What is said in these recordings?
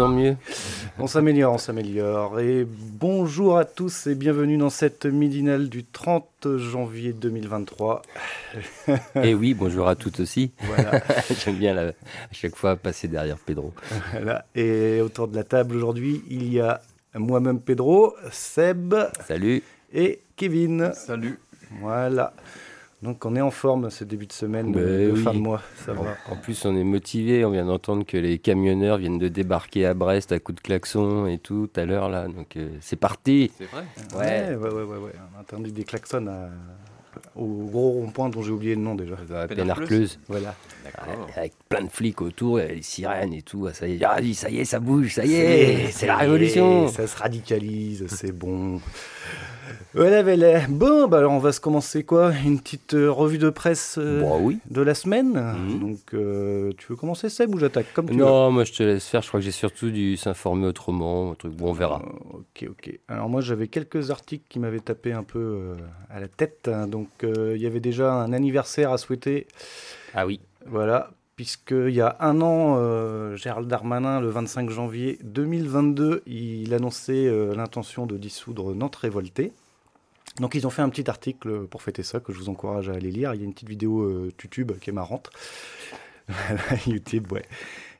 En mieux. On s'améliore, on s'améliore. Et bonjour à tous et bienvenue dans cette midinale du 30 janvier 2023. Et oui, bonjour à toutes aussi. Voilà. J'aime bien la- à chaque fois passer derrière Pedro. Voilà. Et autour de la table aujourd'hui, il y a moi-même Pedro, Seb Salut. et Kevin. Salut. Voilà. Donc on est en forme ce début de semaine, Ben de oui. fin de mois. Ça va. En plus, on est motivé. On vient d'entendre que les camionneurs viennent de débarquer à Brest à coups de klaxon et tout tout à l'heure là. Donc euh, c'est parti. C'est vrai Ouais, ouais, ouais, ouais, ouais. On a entendu des klaxons à- au gros rond-point dont j'ai oublié le nom déjà. À Pénarcleuse. Voilà. D'accord. Avec plein de flics autour, et les sirènes et tout. Ah, Ça y est, ah, ça y est, ça bouge, ça y est, c'est la révolution. Ça se radicalise, c'est bon. Voilà, voilà. Bon, bah alors on va se commencer quoi Une petite euh, revue de presse euh, oui. de la semaine. Mhm. Donc, euh, tu veux commencer Seb ou j'attaque comme tu veux? Non, moi je te laisse faire. Je crois que j'ai surtout dû s'informer autrement. Un truc, bon, on verra. Ok, ok. Alors moi j'avais quelques articles qui m'avaient tapé un peu à la tête. hein. Donc il y avait déjà un anniversaire à souhaiter. Ah oui. Voilà. Puisqu'il y a un an, euh, Gérald Darmanin, le 25 janvier 2022, il annonçait euh, l'intention de dissoudre Nantes Révoltée. Donc ils ont fait un petit article pour fêter ça, que je vous encourage à aller lire. Il y a une petite vidéo euh, YouTube qui est marrante. YouTube, ouais.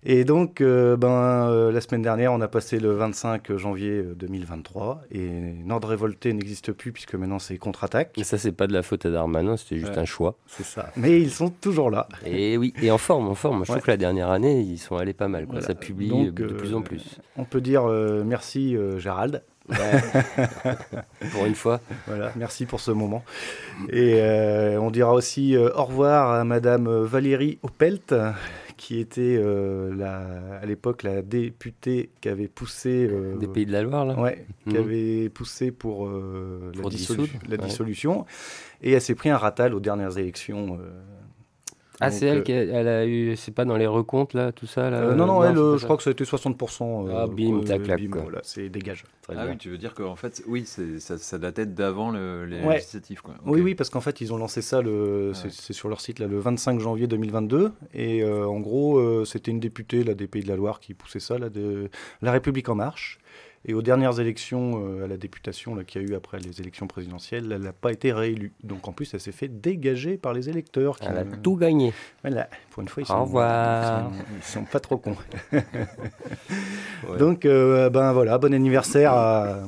Et donc, euh, ben, euh, la semaine dernière, on a passé le 25 janvier euh, 2023 et Nord Révolté n'existe plus puisque maintenant c'est contre-attaque. Et ça, c'est pas de la faute à Darmanin, c'était juste Ouais. un choix. C'est ça. Mais ils sont toujours là. Et oui, et en forme, en forme. Je trouve que la dernière année, ils sont allés pas mal. Quoi. Voilà. Ça publie Donc, de plus en plus. On peut dire merci euh, Pour une fois. Voilà, merci pour ce moment. Et euh, on dira aussi euh, au revoir à Madame euh, Valérie Opelt, qui était euh, la- à l'époque la députée qui avait poussé. Des Pays de la Loire, là. Ouais, qui Mhm. avait poussé pour, la, dissolu- ouais. dissolution. Et elle s'est pris un ratal aux dernières élections. Ah, c'est elle euh, qui a, elle a eu. C'est pas dans les recomptes, là, tout ça là, euh, non, non, elle, euh, pas je crois que ça a été 60%. euh, Ah, bim, euh, tac, clac, bim, quoi. Voilà, c'est dégage. Très Ah bien. oui, tu veux dire qu'en fait, oui, c'est- ça, ça datait d'avant le- les Ouais. législatives. Quoi. Oui, oui, parce qu'en fait, ils ont lancé ça, le, Ah c'est ouais. c'est sur leur site, là, le 25 janvier 2022. Et euh, en gros, euh, c'était une députée là, des Pays de la Loire qui poussait ça, là, de La République En Marche. Et aux dernières élections euh, à la députation qu'il y a eu après les élections présidentielles, elle n'a pas été réélue. Donc en plus, elle s'est fait dégager par les électeurs. qui Elle a tout gagné. Voilà, pour une fois, ils Au sont, revoir. ils sont, ils sont pas trop cons. Donc, euh, ben voilà, bon anniversaire à,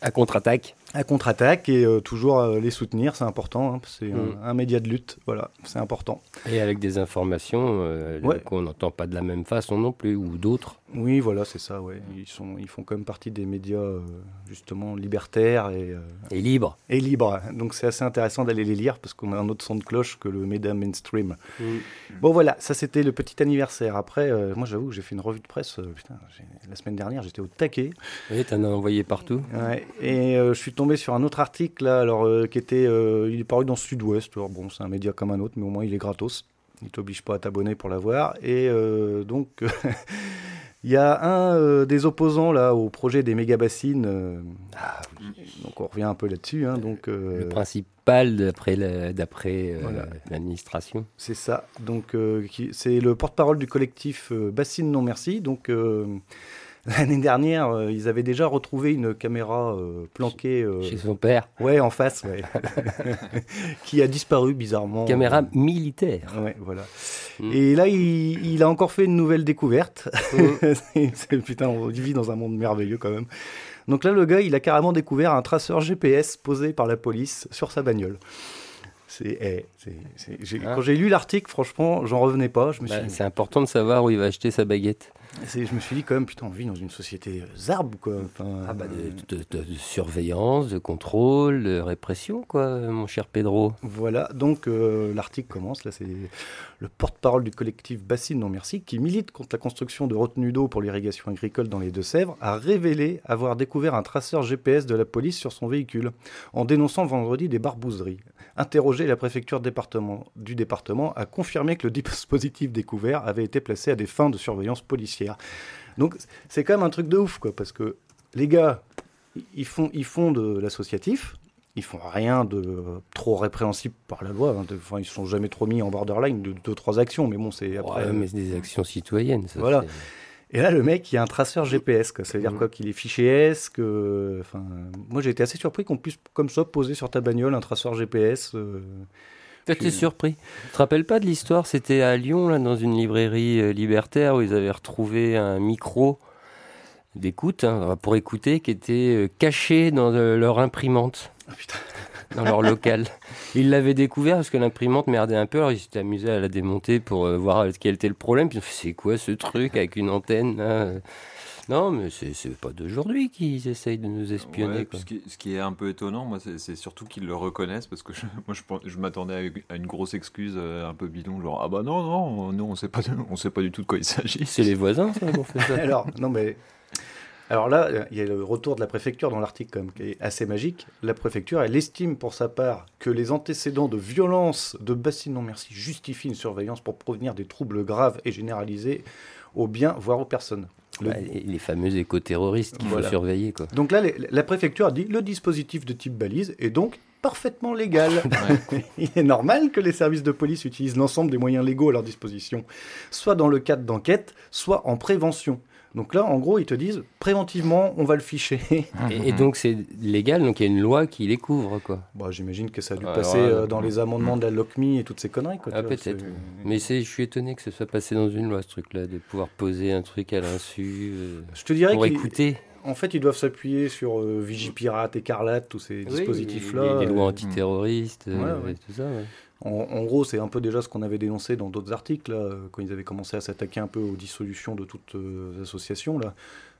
À contre-attaque. à contre-attaque et euh, toujours euh, les soutenir, c'est important. hein, c'est Mm. un, un média de lutte, voilà, c'est important. Et avec des informations euh, Ouais. qu'on n'entend pas de la même façon non plus, ou d'autres. Oui, voilà, c'est ça, ouais. Ils, sont, ils font quand même partie des médias, euh, justement, libertaires et, euh, Et libre. et libres. Donc c'est assez intéressant d'aller les lire parce qu'on a un autre son de cloche que le média mainstream. Bon, voilà, ça c'était le petit anniversaire. Après, euh, moi j'avoue que j'ai fait une revue de presse, euh, putain, la semaine dernière j'étais au taquet. Et t'en as envoyé partout. Ouais, et euh, je suis tombé sur un autre article là, alors euh, qui était, euh, il est paru dans Sud-Ouest. Alors bon, c'est un média comme un autre, mais au moins il est gratos. Il t'oblige pas à t'abonner pour l'avoir. Et euh, donc, il y a un euh, des opposants là au projet des méga bassines. euh, donc on revient un peu là-dessus. hein, donc Le principal d'après la- d'après Voilà. l'administration. c'est ça. Donc c'est le porte-parole du collectif Bassine Non Merci. Donc L'année dernière, euh, ils avaient déjà retrouvé une caméra euh, planquée euh, Chez son père. ouais, en face, ouais. qui a disparu bizarrement. Caméra militaire. Ouais, voilà. Mm. Et là, il, il a encore fait une nouvelle découverte. Mm. C'est- putain, on vit dans un monde merveilleux quand même. Donc là, le gars, il a carrément découvert un traceur GPS posé par la police sur sa bagnole. C'est, eh, Ah. Quand j'ai lu l'article, franchement, j'en revenais pas. Je me suis Bah, c'est important de savoir où il va acheter sa baguette. Je me suis dit quand même, putain, on vit dans une société zarbe, quoi. ah bah de, surveillance, de contrôle, de répression, quoi, mon cher Pedro. Voilà, donc euh, l'article commence, là c'est le porte-parole du collectif Bassine Non Merci, qui milite contre la construction de retenues d'eau pour l'irrigation agricole dans les Deux-Sèvres, a révélé avoir découvert un traceur GPS de la police sur son véhicule, en dénonçant vendredi des barbouzeries. Interrogé, la préfecture département, du département a confirmé que le dispositif découvert avait été placé à des fins de surveillance policière. Donc c'est quand même un truc de ouf, quoi, parce que les gars, ils font, ils font de l'associatif, ils font rien de trop répréhensible par la loi. Hein. Enfin, ils sont jamais trop mis en borderline de deux, trois actions, mais bon, c'est après. Ouais, mais c'est des actions citoyennes. Ça, voilà. Et là, le mec, il y a un traceur GPS. Quoi. Ça veut dire mmh. quoi Qu'il est fiché S. Que... Enfin, moi, j'ai été assez surpris qu'on puisse, comme ça, poser sur ta bagnole un traceur GPS. Euh... T'es surpris. Tu te rappelles pas de l'histoire? C'était à Lyon, là, dans une librairie euh, libertaire, où ils avaient retrouvé un micro d'écoute, hein, pour écouter, qui était euh, caché dans euh, leur imprimante. Ah, dans leur local. Ils l'avaient découvert parce que l'imprimante merdait un peu, alors ils s'étaient amusés à la démonter pour euh, voir quel était le problème. Puis c'est quoi ce truc avec une antenne Non, mais c'est pas d'aujourd'hui qu'ils essayent de nous espionner. Ce, qui, est un peu étonnant, moi, c'est surtout qu'ils le reconnaissent parce que je, moi, je, m'attendais à une grosse excuse un peu bidon, genre ah bah non, non, nous on sait pas, on sait pas du tout de quoi il s'agit. C'est les voisins, ça, pour faire ça. alors, non, mais alors là, il y a le retour de la préfecture dans l'article qui est assez magique. La préfecture, elle estime pour sa part que les antécédents de violence de Bassine Non Merci justifient une surveillance pour prévenir des troubles graves et généralisés aux biens, voire aux personnes. les fameux éco-terroristes qu'il faut surveiller. Quoi. Donc là, la préfecture a dit le dispositif de type balise est donc parfaitement légal. Il est normal que les services de police utilisent l'ensemble des moyens légaux à leur disposition, soit dans le cadre d'enquête, soit en prévention. Donc là, en gros, ils te disent préventivement, on va le ficher. Et, donc c'est légal, donc il y a une loi qui les couvre, quoi. Bah, J'imagine que ça a dû passer euh, dans les amendements de la LOCMI et toutes ces conneries. Quoi, ah, peut-être. Mais je suis étonné que ce soit passé dans une loi, ce truc-là, de pouvoir poser un truc à l'insu. Euh, je te dirais pour écouter. En fait, ils doivent s'appuyer sur euh, Vigipirate, Écarlate, tous ces dispositifs-là. Les, lois antiterroristes, tout ça. En, gros, c'est un peu déjà ce qu'on avait dénoncé dans d'autres articles, quand ils avaient commencé à s'attaquer un peu aux dissolutions de toutes les euh, associations. Là.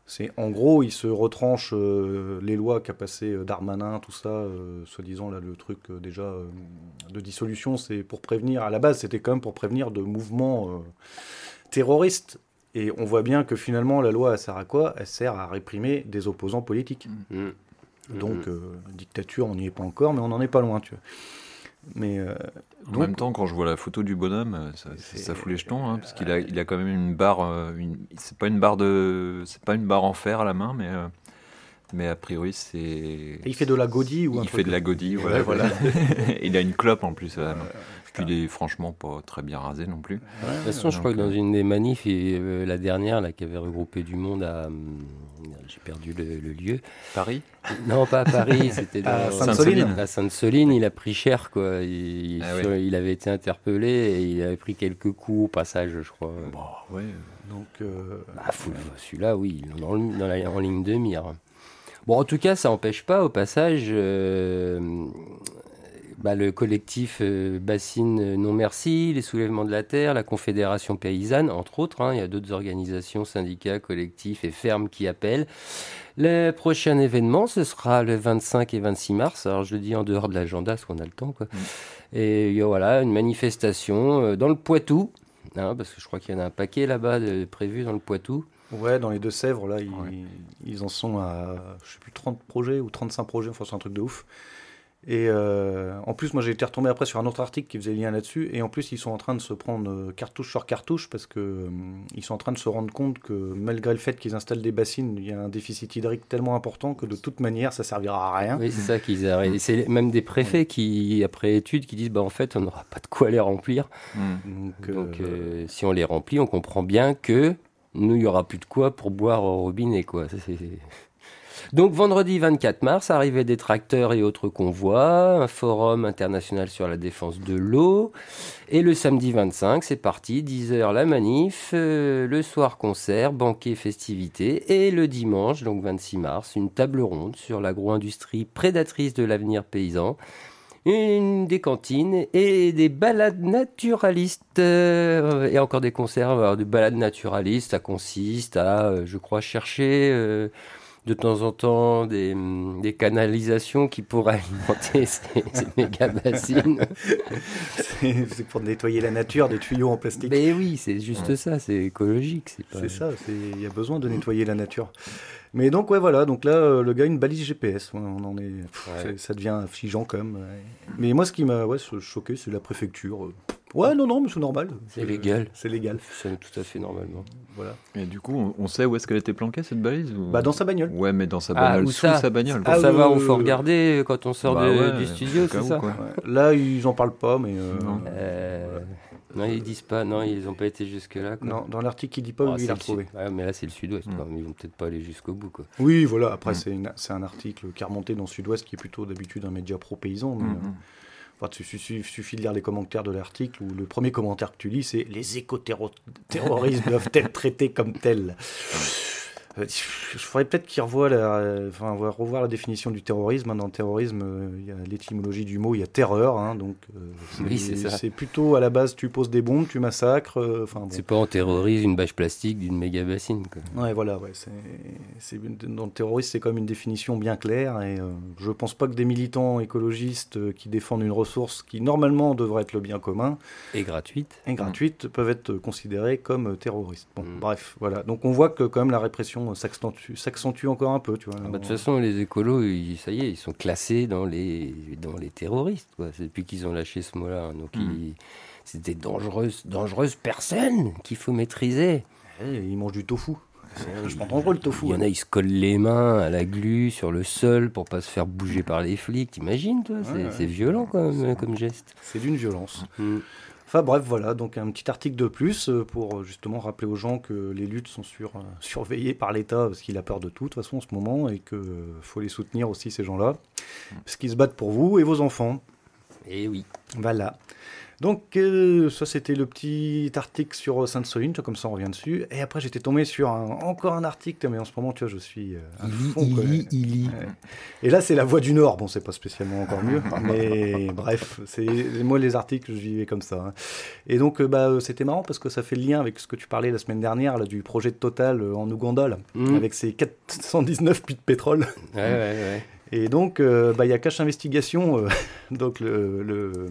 C'est en gros, ils se retranchent euh, les lois qu'a passé euh, Darmanin, tout ça, soi-disant là le truc déjà de dissolution, c'est pour prévenir. À la base, c'était quand même pour prévenir de mouvements terroristes. Et on voit bien que finalement, la loi, elle sert à quoi? Elle sert à réprimer des opposants politiques. Mmh. Donc, mmh. dictature, on n'y est pas encore, mais on n'en est pas loin, tu vois. Mais euh, en même temps, quand je vois la photo du bonhomme, euh, ça, ça fout les jetons, hein, parce qu'il a, il a quand même une barre. Euh, c'est pas une barre de, c'est pas une barre en fer à la main, mais mais a priori c'est. Il fait de la godille ou Il fait de la godille, voilà. voilà. il a une clope en plus. Puis il est franchement pas très bien rasé non plus. de toute façon, je crois que dans une des manifs, et, la dernière, là, qui avait regroupé du monde à, hum, j'ai perdu le, lieu. Paris? Non, pas à Paris, c'était à Sainte-Soline. À Sainte-Soline, il a pris cher, quoi. Il, ah il, avait été interpellé et il avait pris quelques coups au passage, je crois. Bon, ouais. Donc, euh... bah, celui-là, oui, dans, dans la, en ligne de mire. Bon, en tout cas, ça n'empêche pas, au passage, euh, bah, le collectif euh, Bassine euh, Non Merci, les Soulèvements de la Terre, la Confédération Paysanne, entre autres. Hein. il y a d'autres organisations, syndicats, collectifs et fermes qui appellent. Le prochain événement, ce sera le 25 et 26 mars. Alors, je le dis en dehors de l'agenda, parce qu'on a le temps. Quoi. Mm. Et il y a voilà, une manifestation euh, dans le Poitou, hein, parce que je crois qu'il y en a un paquet là-bas prévu dans le Poitou. Ouais, dans les Deux-Sèvres, là, ils, ils, en sont à, je sais plus, 30 projets ou 35 projets, enfin, c'est un truc de ouf. Et euh, en plus, moi j'ai été retombé après sur un autre article qui faisait lien là-dessus. Et en plus, ils sont en train de se prendre euh, cartouche sur cartouche parce que euh, ils sont en train de se rendre compte que malgré le fait qu'ils installent des bassines, il y a un déficit hydrique tellement important que de toute manière, ça servira à rien. Oui, c'est ça qu'ils arrêtent. C'est même des préfets qui, après étude, qui disent bah en fait, on n'aura pas de quoi les remplir. Hmm. Donc, si on les remplit, on comprend bien que nous, il n'y aura plus de quoi pour boire au robinet, quoi. donc vendredi 24 mars, arrivée des tracteurs et autres convois, un forum international sur la défense de l'eau. Et le samedi 25, c'est parti, 10h la manif, euh, le soir concert, banquet, festivités. Et le dimanche, donc 26 mars, une table ronde sur l'agro-industrie prédatrice de l'avenir paysan une, des cantines et des balades naturalistes. Euh, et encore des concerts. Alors, des balades naturalistes, ça consiste à, euh, je crois, chercher euh, de temps en temps des, des canalisations qui pourraient alimenter ces, méga bassines. c'est pour nettoyer la nature des tuyaux en plastique. Mais oui, c'est juste ça, c'est écologique. C'est ça, il y a besoin de nettoyer la nature. Mais donc, ouais, voilà. Donc là, euh, le gars, une balise GPS. on en est, Ça devient affligeant quand même. Mais moi, ce qui m'a ouais, choqué, c'est la préfecture. Ouais, non, non, mais c'est normal. C'est légal. C'est légal. C'est tout à fait normalement. Voilà. Et du coup, on sait où est-ce qu'elle était planquée cette balise Bah dans sa bagnole. Ouais, mais dans sa ah, bagnole, sous sa bagnole. Pour ah, savoir où faut regarder quand on sort bah du studio, c'est ça. Là, ils en parlent pas, mais. Euh... Non, ils disent pas, non, ils n'ont pas été jusque-là. Non, dans l'article, il dit pas où ah, il a retrouvé. mais là, c'est le sud-ouest, mm. ils vont peut-être pas aller jusqu'au bout. Quoi. Oui, voilà, après, mm. c'est un article qui a remonté dans le sud-ouest, qui est plutôt d'habitude un média pro-paysan. Mais, mm, euh, il suffit, de lire les commentaires de l'article où le premier commentaire que tu lis, c'est Les éco-terroristes doivent être traités comme tels? Euh, je ferais peut-être qu'il revoie la, enfin, revoir la définition du terrorisme. Hein. Dans le terrorisme, euh, il y a l'étymologie du mot, il y a terreur. Hein, donc, euh, c'est plutôt à la base, tu poses des bombes, tu massacres. Enfin, C'est pas on terrorise une bâche plastique d'une méga bassine. Quoi. Ouais, voilà. Ouais, c'est, dans le terrorisme, c'est quand même une définition bien claire. Et je pense pas que des militants écologistes qui défendent une ressource qui normalement devrait être le bien commun et gratuite, et gratuite peuvent être considérés comme terroristes. Bon, mm. bref, voilà. Donc on voit que quand même la répression s'accentue encore un peu. Tu vois. Ah bah, de toute façon, les écolos, ça y est, ils sont classés dans les, dans les terroristes. C'est depuis qu'ils ont lâché ce mot-là. Hein. Donc, hmm. c'est des dangereuses, dangereuses personnes qu'il faut maîtriser. Eh, ils mangent du tofu. Je prends dangereux le tofu. Il y en a, ils se collent les mains à la glu sur le sol pour pas se faire bouger par les flics. T'imagines, toi C'est violent comme, comme geste. C'est d'une violence. Hmm. Enfin bref, voilà, donc un petit article de plus euh, pour euh, justement rappeler aux gens que les luttes sont sur, euh, surveillées par l'État parce qu'il a peur de tout de toute façon en ce moment et qu'il faut les soutenir aussi ces gens-là parce qu'ils se battent pour vous et vos enfants. Et eh oui. Voilà. Donc, euh, ça, c'était le petit article sur Sainte-Soline, comme ça, on revient dessus. Et après, j'étais tombé sur encore un article, mais en ce moment, tu vois, je suis. Euh, il Et là, c'est La Voix du Nord. Bon, c'est pas spécialement encore mieux, mais bref, c'est moi, les articles, je vivais comme ça. Hein. Et donc, euh, bah, c'était marrant parce que ça fait le lien avec ce que tu parlais la semaine dernière, là, du projet de Total en Ouganda, mmh. avec ses 419 puits de pétrole. Ouais, ouais, ouais. Et donc, euh, bah, il y a Cache Investigation, euh, donc le,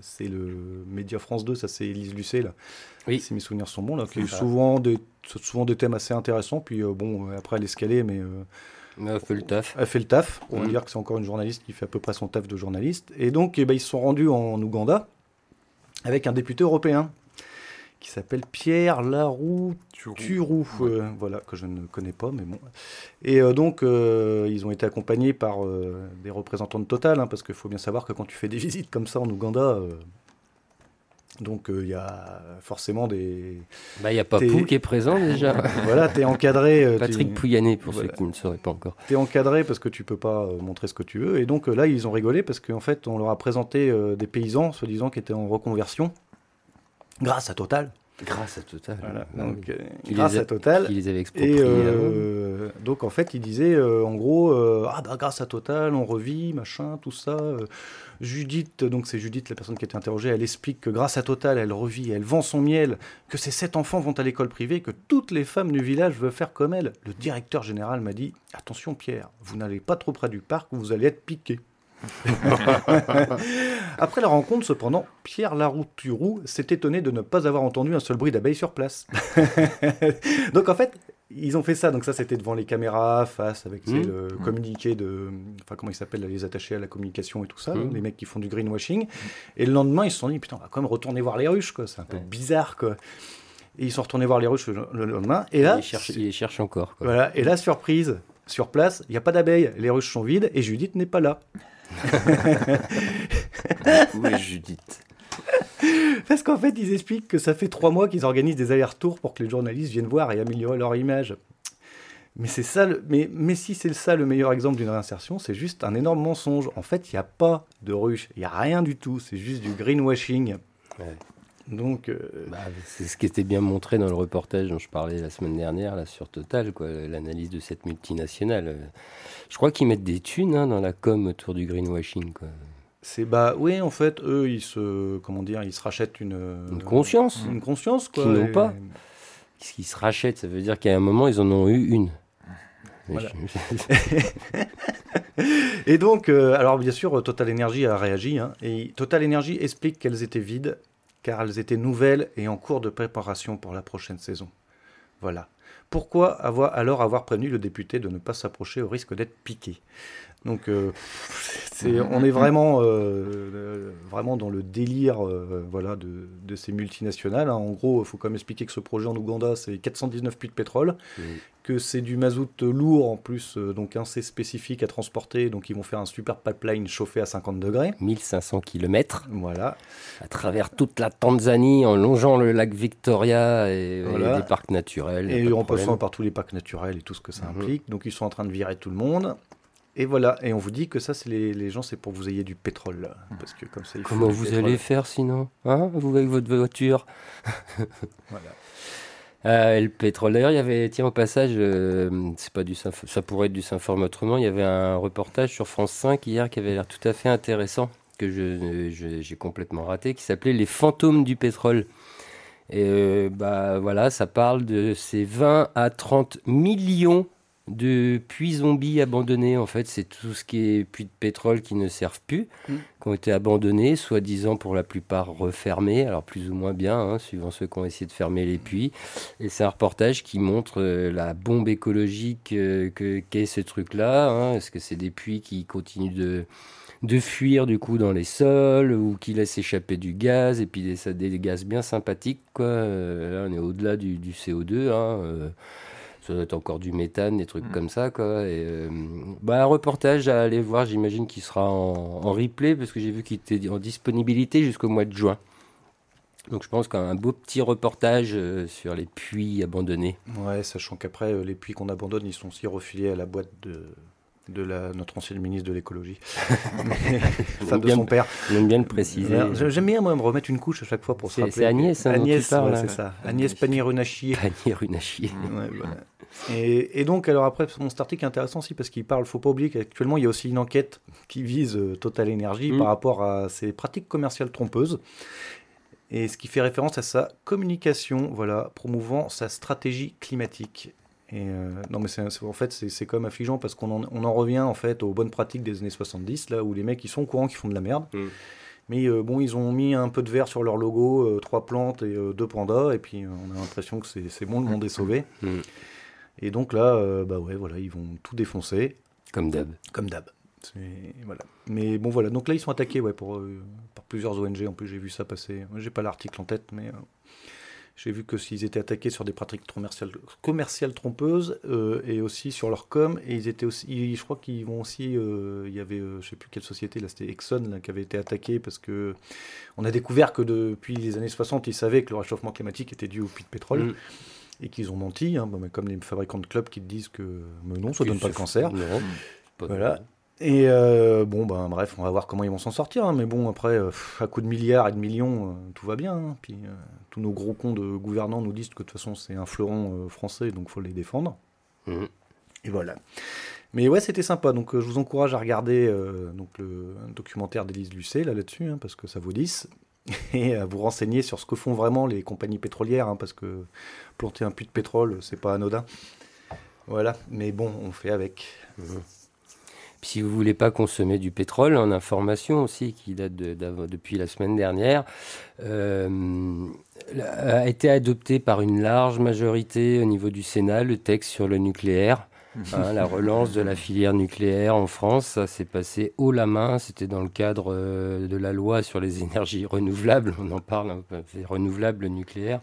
c'est le Média France 2, ça c'est Elise Lucet, là, oui. si mes souvenirs sont bons, là, qui a souvent des, souvent des thèmes assez intéressants, puis euh, bon, après elle est escalée, mais... elle fait le taf. Elle fait le taf, on va mm. dire que c'est encore une journaliste qui fait à peu près son taf de journaliste. Et donc, eh ben, ils se sont rendus en Ouganda avec un député européen qui s'appelle Pierre Laroux Turou, euh, voilà, que je ne connais pas, mais bon. Et euh, donc, euh, ils ont été accompagnés par des représentants de Total, hein, parce qu'il faut bien savoir que quand tu fais des visites comme ça en Ouganda, donc il y a forcément des. Bah, il n'y a pas Pou qui est présent déjà. voilà, tu es encadré. Patrick Pouyanné, pour ceux qui ne sauraient pas encore. Tu es encadré parce que tu peux pas montrer ce que tu veux. Et donc là, ils ont rigolé parce qu'en fait, on leur a présenté des paysans, soi-disant, qui étaient en reconversion grâce à Total. Grâce à Total. donc, euh, grâce à Total. Qui les avait expropriés. Et euh, donc en fait, il disait euh, en gros, ah bah grâce à Total, on revit, machin, tout ça. Judith, donc c'est Judith, la personne qui a été interrogée, elle explique que grâce à Total, elle revit, elle vend son miel, que ses sept enfants vont à l'école privée, que toutes les femmes du village veulent faire comme elle. Le directeur général m'a dit, attention Pierre, vous n'allez pas trop près du parc, vous allez être piqué. Après la rencontre, cependant, Pierre Larouturou s'est étonné de ne pas avoir entendu un seul bruit d'abeille sur place. donc en fait, ils ont fait ça. Donc ça, c'était devant les caméras, face avec mmh. le mmh. communiqué de, enfin comment ils s'appellent, les attachés à la communication et tout ça, mmh. les mecs qui font du greenwashing. Et le lendemain, ils se sont dit putain, on va quand même retourner voir les ruches, quoi. C'est un peu bizarre, quoi. Et ils sont retournés voir les ruches le, lendemain. Et là, ils cherchent, encore. Voilà. Et la surprise, sur place, il n'y a pas d'abeilles, les ruches sont vides et Judith n'est pas là. Où est Judith Parce qu'en fait, ils expliquent que ça fait trois mois qu'ils organisent des allers-retours pour que les journalistes viennent voir et améliorer leur image. Mais c'est ça, mais, mais si c'est ça le meilleur exemple d'une réinsertion, c'est juste un énorme mensonge. En fait, il n'y a pas de ruche, il n'y a rien du tout, c'est juste du greenwashing. Donc, euh, bah, c'est ce qui était bien montré dans le reportage dont je parlais la semaine dernière là, sur Total, l'analyse de cette multinationale. Je crois qu'ils mettent des thunes hein, dans la com autour du greenwashing. C'est bah oui, en fait, eux, ils se comment dire, ils se rachètent une, une conscience, une conscience quoi. Qu'ils n'ont pas. Ce qu'ils se rachètent, ça veut dire qu'à un moment, ils en ont eu une. Voilà. et donc, euh, alors bien sûr, Total Energy a réagi. Hein, et Total Energy explique qu'elles étaient vides car elles étaient nouvelles et en cours de préparation pour la prochaine saison. Voilà. Pourquoi avoir, alors avoir prévenu le député de ne pas s'approcher au risque d'être piqué? Donc, euh, on est vraiment, euh, vraiment dans le délire euh, voilà, de, ces multinationales. Hein. En gros, il faut quand même expliquer que ce projet en Ouganda, c'est 419 puits de pétrole, que c'est du mazout lourd en plus, donc assez spécifique à transporter. Donc, ils vont faire un super pipeline chauffé à 50 degrés. 1500 km. Voilà. À travers toute la Tanzanie, en longeant le lac Victoria et, les parcs naturels. Et en passant par tous les parcs naturels et tout ce que ça mhm. implique. Donc, ils sont en train de virer tout le monde. Et voilà, et on vous dit que ça, c'est les, gens, c'est pour que vous ayez du pétrole. Parce que comme ça, Comment vous allez faire sinon? Hein? Vous avec votre voiture? Voilà. Euh, le pétrole. D'ailleurs, il y avait, tiens, au passage, euh, c'est pas du ça pourrait être du Saint-Forme autrement. Il y avait un reportage sur France 5 hier qui avait l'air tout à fait intéressant, que j'ai complètement raté, qui s'appelait Les fantômes du pétrole. Et euh, bah voilà, ça parle de ces 20 à 30 millions de puits zombies abandonnés. En fait, c'est tout ce qui est puits de pétrole qui ne servent plus, mm. qui ont été abandonnés, soi-disant pour la plupart refermés, alors plus ou moins bien, hein, suivant ceux qui ont essayé de fermer les puits. Et c'est un reportage qui montre euh, la bombe écologique euh, qu'est ce truc-là. Hein. Est-ce que c'est des puits qui continuent de de fuir du coup dans les sols ou qui laissent échapper du gaz et puis des, des gaz bien sympathiques quoi. Euh, là on est au-delà du, CO2 hein, ça doit être encore du méthane, des trucs mm. comme ça. Quoi. Et, euh, bah, un reportage à aller voir, j'imagine qu'il sera en, replay, parce que j'ai vu qu'il était en disponibilité jusqu'au mois de juin. Donc je pense qu'un beau petit reportage euh, sur les puits abandonnés. Ouais, sachant qu'après, euh, les puits qu'on abandonne, ils sont aussi refilés à la boîte de, de la, notre ancien ministre de l'écologie, femme de son père. J'aime bien le préciser. J'aime bien moi me remettre une couche à chaque fois pour se rappeler. C'est Agnès, hein, Agnès, c'est ça. Agnès Pannier-Runachier. Pannier-Runachier. Ouais, voilà. Et, donc, alors après, mon article est intéressant aussi parce qu'il parle, faut pas oublier qu'actuellement, il y a aussi une enquête qui vise euh, Total Energy mm. par rapport à ses pratiques commerciales trompeuses. Et ce qui fait référence à sa communication, voilà, promouvant sa stratégie climatique. Et euh, non, mais c'est, en fait, c'est, comme affligeant parce qu'on en, on en revient en fait aux bonnes pratiques des années 70, là où les mecs ils sont au courant qu'ils font de la merde. Mm. Mais euh, bon, ils ont mis un peu de vert sur leur logo, trois plantes et deux pandas, et puis on a l'impression que c'est, bon, le monde est sauvé. Mm. Et donc là, euh, bah ouais, voilà, ils vont tout défoncer. Comme d'hab. Comme d'hab. Voilà. Mais bon, voilà. Donc là, ils sont attaqués ouais, pour, euh, par plusieurs ONG. En plus, j'ai vu ça passer. J'ai pas l'article en tête, mais euh, j'ai vu que s'ils étaient attaqués sur des pratiques commerciales, commerciales trompeuses et aussi sur leur com. Et ils étaient aussi. je crois qu'ils vont aussi. il y avait, je sais plus quelle société, là, c'était Exxon, qui avait été attaqué parce que on a découvert que depuis les années 60, ils savaient que le réchauffement climatique était dû au puits de pétrole. Mm et qu'ils ont menti, hein, comme les fabricants de clubs qui te disent que non, ça ne donne pas le cancer. voilà. Et euh, bon, ben bref, on va voir comment ils vont s'en sortir. Hein, mais bon, après, euh, à coup de milliards et de millions, euh, tout va bien. Hein. Puis tous nos gros cons de gouvernants nous disent que de toute façon, c'est un fleuron français, donc faut les défendre. Mmh. Et voilà. Mais ouais, c'était sympa. Donc je vous encourage à regarder donc le documentaire d'Élise Lucet là là-dessus, parce que ça vaut 10. et à vous renseigner sur ce que font vraiment les compagnies pétrolières, hein, parce que planter un puits de pétrole, c'est pas anodin. Voilà, mais bon, on fait avec. Mmh. si vous voulez pas consommer du pétrole, en information aussi, qui date de, depuis la semaine dernière, euh, a été adopté par une large majorité au niveau du Sénat le texte sur le nucléaire. Hein, la relance de la filière nucléaire en France, ça s'est passé haut la main. C'était dans le cadre euh, de la loi sur les énergies renouvelables. On en parle, hein, c'est renouvelable nucléaire.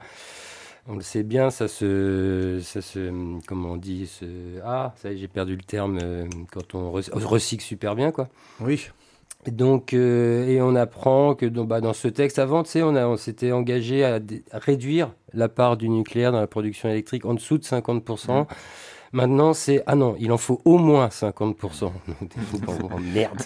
On le sait bien, ça se, ça se comment on dit, se, ah, ça j'ai perdu le terme euh, quand on recycle super bien, quoi. Oui. Et donc, euh, et on apprend que dans, bah, dans ce texte avant, tu sais, on, on s'était engagé à, réduire la part du nucléaire dans la production électrique en dessous de 50%. Maintenant, c'est ah non, il en faut au moins 50%. merde.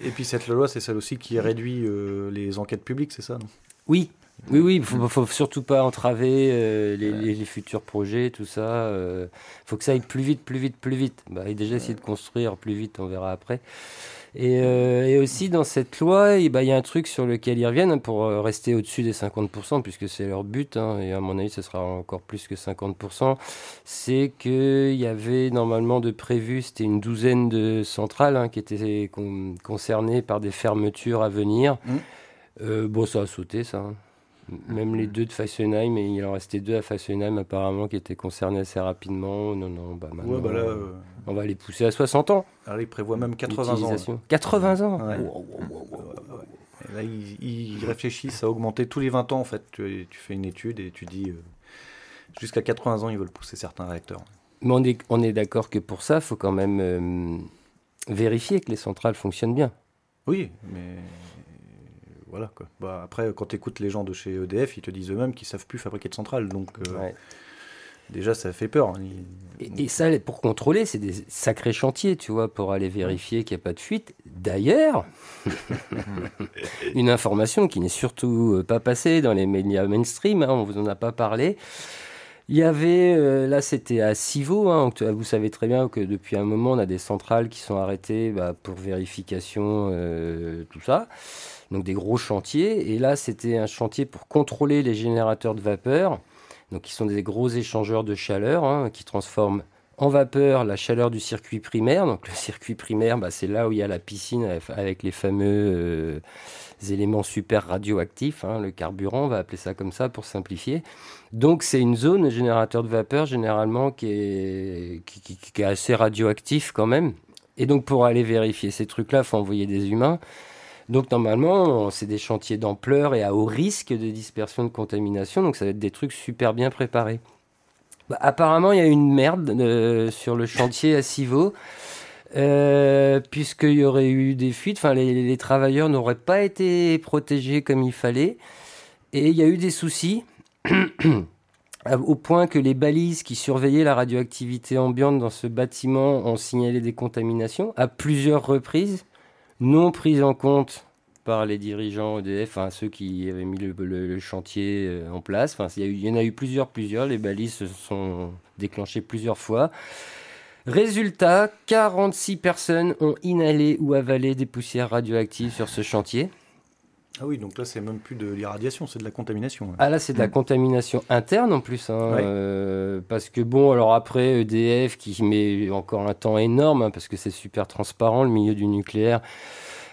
Et puis, cette loi, c'est celle aussi qui réduit euh, les enquêtes publiques, c'est ça Oui. Oui, oui, il faut, faut surtout pas entraver euh, les, futurs projets, tout ça. Il faut que ça aille plus vite, plus vite, plus vite. Bah, déjà essayer de construire plus vite, on verra après. Euh, et, aussi dans cette loi, eh ben, il y a un truc sur lequel ils reviennent pour euh, rester au-dessus des 50%, puisque c'est leur but, hein, et à mon avis ce sera encore plus que 50%, c'est qu'il y avait normalement de prévu, c'était une douzaine de centrales hein, qui étaient concernées par des fermetures à venir. Mmh. Euh, bon, ça a sauté ça. Hein. Même les deux de Fessenheim, et il en restait deux à Fessenheim apparemment qui étaient concernés assez rapidement. Non, non, bah maintenant, bah euh, on va les pousser à 60 ans. Alors il prévoit même 80 ans. 80 ans Là, ils, réfléchissent à augmenter tous les 20 ans en fait. Tu, fais une étude et tu dis euh, jusqu'à 80 ans, ils veulent pousser certains réacteurs. Mais on est, on est d'accord que pour ça, il faut quand même euh, vérifier que les centrales fonctionnent bien. Oui, mais voilà quoi. Bah, après, quand tu écoutes les gens de chez EDF, ils te disent eux-mêmes qu'ils savent plus fabriquer de centrales. Donc, euh, déjà, ça fait peur. Hein. Et, ça, pour contrôler, c'est des sacrés chantiers, tu vois, pour aller vérifier qu'il n'y a pas de fuite. D'ailleurs, une information qui n'est surtout euh, pas passée dans les médias mainstream, hein, on vous en a pas parlé. Il y avait, euh, là c'était à Civaux, hein, vous savez très bien que depuis un moment on a des centrales qui sont arrêtées bah, pour vérification, tout ça donc des gros chantiers. Et là, c'était un chantier pour contrôler les générateurs de vapeur, donc qui sont des gros échangeurs de chaleur hein, qui transforment en vapeur la chaleur du circuit primaire. Donc le circuit primaire, bah, c'est là où il y a la piscine avec les fameux euh, éléments super radioactifs, hein, le carburant, on va appeler ça comme ça pour simplifier. Donc c'est une zone générateur de vapeur généralement qui est, qui, est assez radioactif quand même. Et donc pour aller vérifier ces trucs-là, faut envoyer des humains. Donc normalement, c'est des chantiers d'ampleur et à haut risque de dispersion de contamination, donc ça va être des trucs super bien préparés. Bah, apparemment, il y a une merde euh, sur le chantier à Civaux. Euh, puisqu'il y aurait eu des fuites, enfin les, travailleurs n'auraient pas été protégés comme il fallait, et il y a eu des soucis au point que les balises qui surveillaient la radioactivité ambiante dans ce bâtiment ont signalé des contaminations à plusieurs reprises non prise en compte par les dirigeants EDF, ceux qui avaient mis le, chantier euh, en place. Enfin, il y, en a eu plusieurs, plusieurs. Les balises se sont déclenchées plusieurs fois. Résultat, 46 personnes ont inhalé ou avalé des poussières radioactives sur ce chantier. Ah oui, donc là, c'est même plus de l'irradiation, c'est de la contamination. Ah là, c'est de la mm. contamination interne en plus. Hein, euh, parce que bon, alors après, EDF qui met encore un temps énorme, hein, parce que c'est super transparent, le milieu du nucléaire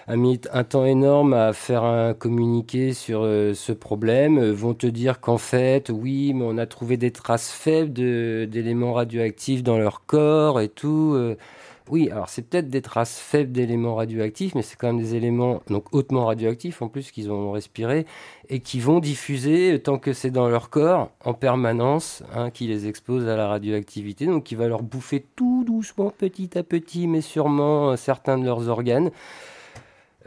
a mis un temps énorme à faire un communiqué sur euh, ce problème, euh, vont te dire qu'en fait, oui, mais on a trouvé des traces faibles d'éléments radioactifs dans leur corps et tout. Oui, alors c'est peut-être des traces faibles d'éléments radioactifs, mais c'est quand même des éléments donc hautement radioactifs en plus qu'ils ont respiré et qui vont diffuser tant que c'est dans leur corps en permanence, hein, qui les expose à la radioactivité, donc qui va leur bouffer tout doucement, petit à petit, mais sûrement euh, certains de leurs organes.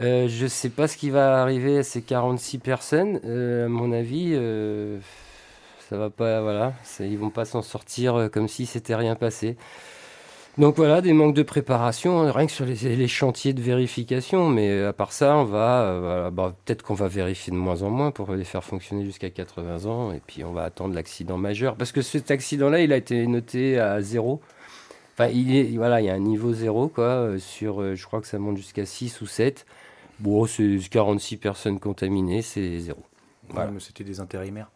Euh, je ne sais pas ce qui va arriver à ces 46 personnes. Euh, à mon avis, ça va pas, voilà, ils vont pas s'en sortir comme si c'était rien passé. Donc voilà, des manques de préparation, hein, rien que sur les, chantiers de vérification, mais euh, à part ça, on va, euh, bah, peut-être qu'on va vérifier de moins en moins pour les faire fonctionner jusqu'à 80 ans, et puis on va attendre l'accident majeur, parce que cet accident-là, il a été noté à zéro. Enfin, il est, voilà, il y a un niveau zéro, quoi, euh, sur, je crois que ça monte jusqu'à 6 ou 7. Bon, c'est 46 personnes contaminées, c'est zéro. Voilà. mais c'était des intérimaires.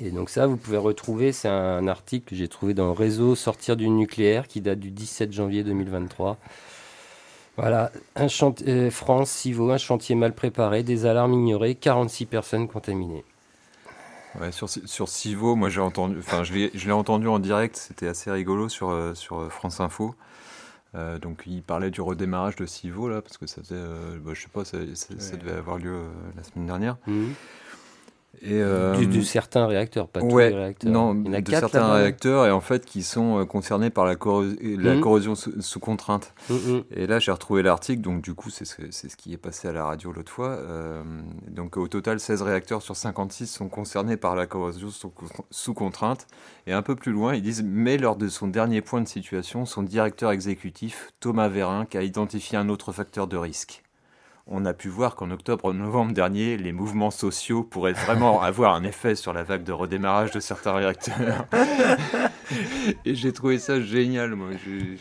Et donc ça, vous pouvez retrouver, c'est un article que j'ai trouvé dans le réseau Sortir du nucléaire qui date du 17 janvier 2023. Voilà, un chantier, euh, France, Civo, un chantier mal préparé, des alarmes ignorées, 46 personnes contaminées. Ouais, sur, sur Civo, moi j'ai entendu, enfin je l'ai entendu en direct, c'était assez rigolo sur, euh, sur euh, France Info. donc il parlait du redémarrage de Civo là, parce que ça faisait, bah, je sais pas, ça, devait avoir lieu la semaine dernière. Mmh. Et, euh, de, certains réacteurs, pas tous les réacteurs. Non, Il y en a de certains réacteurs et en fait qui sont euh, concernés par la, la mmh. corrosion sous, contrainte. Mmh, mmh. Et là, j'ai retrouvé l'article, donc du coup, c'est ce, ce, qui est passé à la radio l'autre fois. Euh, donc au total, 16 réacteurs sur 56 sont concernés par la corrosion sous, sous, contrainte. Et un peu plus loin, ils disent Mais lors de son dernier point de situation, son directeur exécutif, Thomas Vérin, a identifié un autre facteur de risque on a pu voir qu'en octobre-novembre dernier, les mouvements sociaux pourraient vraiment avoir un effet sur la vague de redémarrage de certains réacteurs. Et j'ai trouvé ça génial, moi.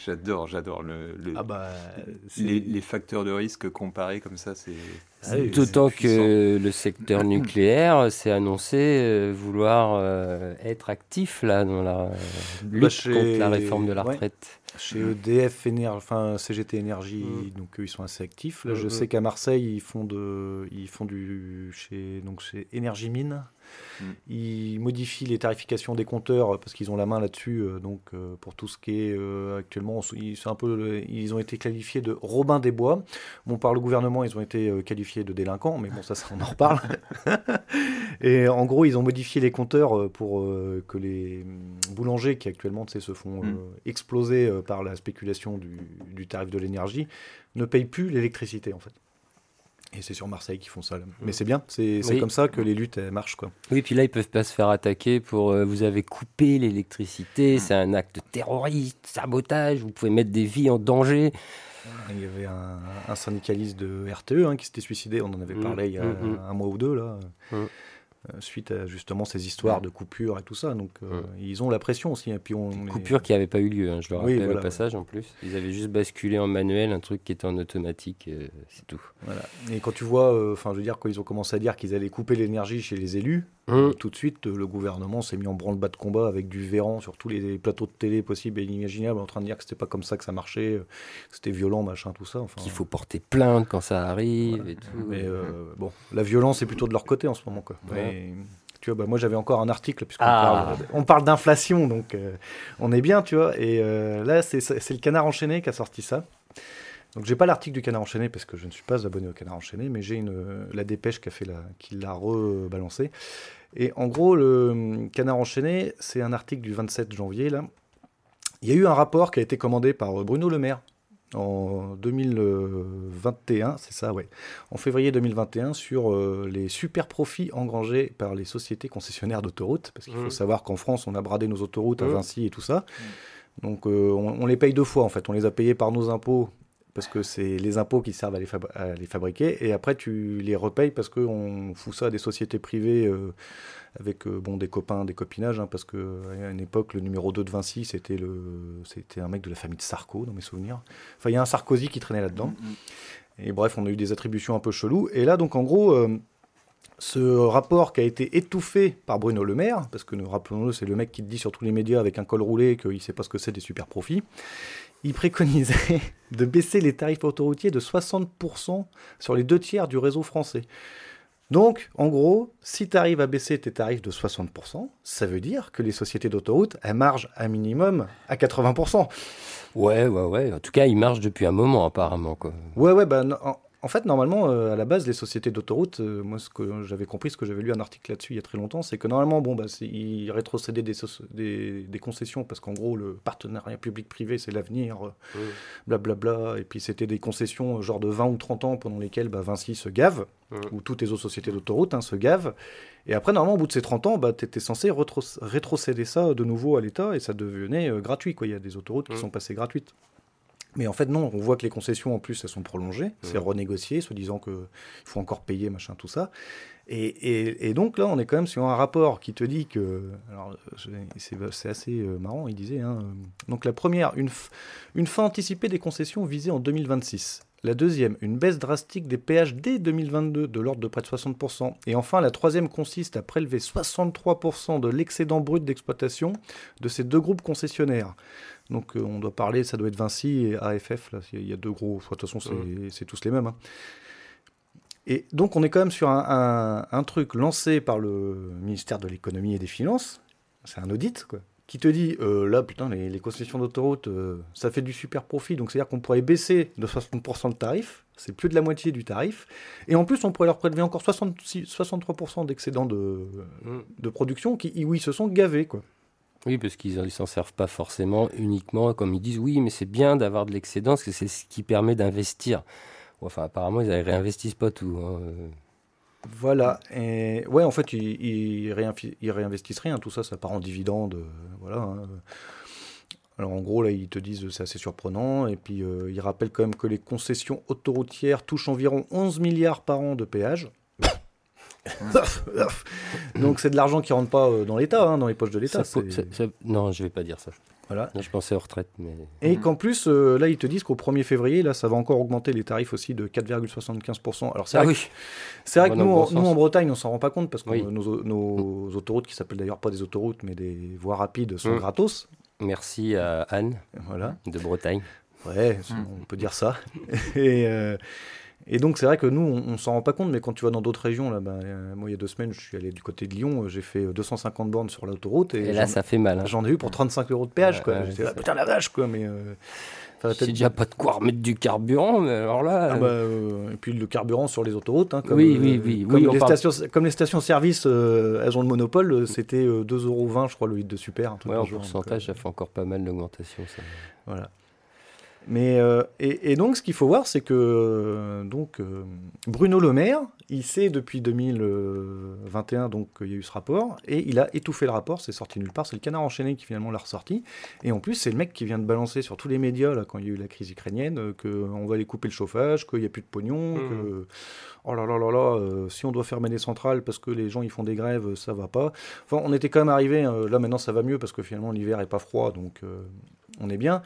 J'adore, j'adore le, ah bah, les, facteurs de risque comparés comme ça. C'est ah D'autant que le secteur nucléaire s'est annoncé euh, vouloir euh, être actif là dans la lutte bah, contre la réforme de la retraite. Chez EDF, enfin CGT Énergie, mm. donc ils sont assez actifs. Là, je mm, sais mm. qu'à Marseille, ils font de, ils font du chez donc chez Énergie Mine. Mm. Ils modifient les tarifications des compteurs parce qu'ils ont la main là-dessus. Euh, donc euh, pour tout ce qui est euh, actuellement, ils, un peu, ils ont été qualifiés de Robin des Bois. Bon, par le gouvernement, ils ont été qualifiés de délinquants, mais bon, ça, ça on en reparle. Et en gros, ils ont modifié les compteurs pour que les mm, boulangers qui actuellement se font mm. exploser par la spéculation du, du tarif de l'énergie ne payent plus l'électricité en fait. Et c'est sur Marseille qu'ils font ça. Mais c'est bien, c'est comme ça que les luttes marchent. Quoi. Oui, puis là, ils peuvent pas se faire attaquer pour euh, vous avez coupé l'électricité, mm. c'est un acte terroriste, sabotage, vous pouvez mettre des vies en danger. Il y avait un, syndicaliste de RTE hein, qui s'était suicidé, on en avait mm. parlé il y a mm, un mois ou deux. là. Suite à justement ces histoires de coupures et tout ça. Donc euh, ils ont la pression aussi. Et puis on Coupure qui n'avait pas eu lieu, hein, je le rappelle au passage en plus. Ils avaient juste basculé en manuel un truc qui était en automatique, euh, c'est tout. Voilà. Et quand tu vois, enfin je veux dire, quand ils ont commencé à dire qu'ils allaient couper l'énergie chez les élus, Mmh. Tout de suite, le gouvernement s'est mis en branle-bas de combat avec du Véran sur tous les plateaux de télé possibles et inimaginables, en train de dire que c'était pas comme ça que ça marchait, que c'était violent, machin, tout ça. Enfin, Qu'il faut porter plainte quand ça arrive et tout. Mais euh, bon, la violence est plutôt de leur côté en ce moment. Quoi. tu vois, bah, moi j'avais encore un article, puisqu'on ah. parle, parle d'inflation, donc euh, on est bien, tu vois. Et euh, là, c'est le Canard Enchaîné qui a sorti ça. Donc j'ai pas l'article du Canard enchaîné parce que je ne suis pas abonné au Canard enchaîné, mais j'ai une la dépêche qui a fait la, qui l'a rebalancé. Et en gros, le Canard enchaîné, c'est un article du 27 janvier là. Il y a eu un rapport qui a été commandé par Bruno Le Maire en 2021, c'est ça, ouais, en février 2021, sur euh, les super profits engrangés par les sociétés concessionnaires d'autoroutes, parce qu'il faut mmh. savoir qu'en France, on a bradé nos autoroutes à mmh. Vinci et tout ça. Mmh. Donc euh, on, on, les paye deux fois en fait. On les a payés par nos impôts parce que c'est les impôts qui servent à les, fabriquer, et après tu les repayes parce qu'on fout ça à des sociétés privées euh, avec euh, bon, des copains, des copinages, hein, parce qu'à une époque, le numéro 2 de Vinci, c'était, un mec de la famille de Sarko, dans mes souvenirs. Enfin, il y a un Sarkozy qui traînait là-dedans. Mm, mm. Et bref, on a eu des attributions un peu cheloues. Et là, donc en gros, euh, ce rapport qui a été étouffé par Bruno Le Maire, parce que rappelons-le, c'est le mec qui te dit sur tous les médias avec un col roulé qu'il ne sait pas ce que c'est des super profits il préconisait de baisser les tarifs autoroutiers de 60% sur les deux tiers du réseau français. Donc, en gros, si tu arrives à baisser tes tarifs de 60%, ça veut dire que les sociétés d'autoroute, elles margent un minimum à 80%. Ouais, ouais, ouais. En tout cas, ils marchent depuis un moment, apparemment. Quoi. Ouais, ouais, bah, en fait, normalement, euh, à la base, les sociétés d'autoroute, euh, moi, ce que j'avais compris, ce que j'avais lu un article là-dessus il y a très longtemps, c'est que normalement, bon, bah, ils rétrocédaient des, des, concessions parce qu'en gros, le partenariat public-privé, c'est l'avenir, blablabla. Euh, et puis, c'était des concessions genre de 20 ou 30 ans pendant lesquelles bah, Vinci se gave, ou toutes les autres sociétés d'autoroute hein, se gavent. Et après, normalement, au bout de ces 30 ans, bah, tu étais censé rétrocéder ça de nouveau à l'État et ça devenait gratuit. Quoi. Il y a des autoroutes qui sont passées gratuites. Mais en fait, non, on voit que les concessions, en plus, elles sont prolongées, c'est renégocié, se disant qu'il faut encore payer, machin, tout ça. Et, et, donc là, on est quand même sur un rapport qui te dit que. Alors, c'est assez euh, marrant, il disait. Hein, euh, donc la première, une, une fin anticipée des concessions visées en 2026. La deuxième, une baisse drastique des péages dès 2022 de l'ordre de près de 60%. Et enfin, la troisième consiste à prélever 63% de l'excédent brut d'exploitation de ces deux groupes concessionnaires. Donc euh, on doit parler, ça doit être Vinci et AFF. Là, il y a deux gros. De toute façon, c'est tous les mêmes. Hein. Et donc on est quand même sur un, truc lancé par le ministère de l'économie et des finances. C'est un audit, quoi qui te dit euh, là, putain, les, concessions d'autoroute, euh, ça fait du super profit, donc c'est-à-dire qu'on pourrait baisser de 60% de tarif, c'est plus de la moitié du tarif, et en plus on pourrait leur prélever encore 63% d'excédent de, mm. de production qui, ils se sont gavés, quoi. Oui, parce qu'ils ne s'en servent pas forcément uniquement, comme ils disent, oui, mais c'est bien d'avoir de l'excédent, parce que c'est ce qui permet d'investir. Enfin, apparemment, ils ne réinvestissent pas tout. Hein. Voilà. Et ouais, en fait, ils, ils, réinvestissent rien. Tout ça, ça part en dividende. Voilà. Hein. Alors en gros, là, ils te disent c'est assez surprenant. Et puis, ils rappellent quand même que les concessions autoroutières touchent environ 11 milliards par an de péages. Donc c'est de l'argent qui rentre pas euh, dans l'État, hein, dans les poches de l'État. Non, je vais pas dire ça. Voilà. je pensais aux retraites. Mais... Et qu'en plus, euh, là, ils te disent qu'au 1er février, là, ça va encore augmenter les tarifs aussi de 4,75%. Alors c'est ah vrai, oui. c'est vrai que nous, nous, en Bretagne, on s'en rend pas compte parce que nos, autoroutes, qui s'appellent d'ailleurs pas des autoroutes, mais des voies rapides, sont mm. gratos. Merci à Anne voilà. de Bretagne. Ouais, on peut dire ça. Et, euh, et donc, c'est vrai que nous, on, ne s'en rend pas compte, mais quand tu vas dans d'autres régions, là, bah, euh, moi, il y a deux semaines, je suis allé du côté de Lyon, euh, j'ai fait 250 bornes sur l'autoroute. Et, là, ça fait mal. Hein. J'en ai eu pour 35 euros de péage, quoi. J'étais là, putain, la vache, quoi, mais. Euh, c'est déjà pas de quoi remettre du carburant, mais alors là. Ah bah, et puis le carburant sur les autoroutes, hein, comme, oui, oui, oui, comme, les stations, comme, les stations-service, elles ont le monopole, c'était 2,20 euros, je crois, le litre de super. Ouais, en pourcentage, ça fait encore pas mal d'augmentation. Voilà. Mais, euh, et, donc, ce qu'il faut voir, c'est que euh, donc, euh, Bruno Le Maire, il sait depuis 2021 donc qu'il y a eu ce rapport, et il a étouffé le rapport, c'est sorti nulle part, c'est le canard enchaîné qui finalement l'a ressorti. Et en plus, c'est le mec qui vient de balancer sur tous les médias, là, quand il y a eu la crise ukrainienne, qu'on va aller couper le chauffage, qu'il n'y a plus de pognon, mmh. que oh là là là là, si on doit fermer des centrales parce que les gens ils font des grèves, ça va pas. Enfin, on était quand même arrivé, là maintenant ça va mieux parce que finalement l'hiver est pas froid, donc on est bien.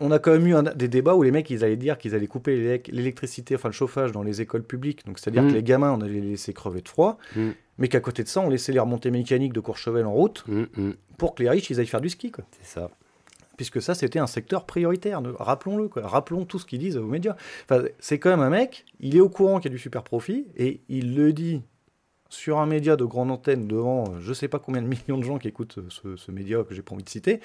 On, a quand même eu des débats où les mecs, ils allaient dire qu'ils allaient couper l'électricité, enfin le chauffage dans les écoles publiques. Donc c'est-à-dire mm. que les gamins, on allait les laisser crever de froid, mm. mais qu'à côté de ça, on laissait les remontées mécaniques de Courchevel en route mm, pour que les riches, ils aillent faire du ski. C'est ça. Puisque ça, c'était un secteur prioritaire. Rappelons-le, Rappelons tout ce qu'ils disent aux médias. Enfin, c'est quand même un mec, il est au courant qu'il y a du super profit et il le dit sur un média de grande antenne devant euh, je ne sais pas combien de millions de gens qui écoutent ce, ce média que j'ai pas envie de citer,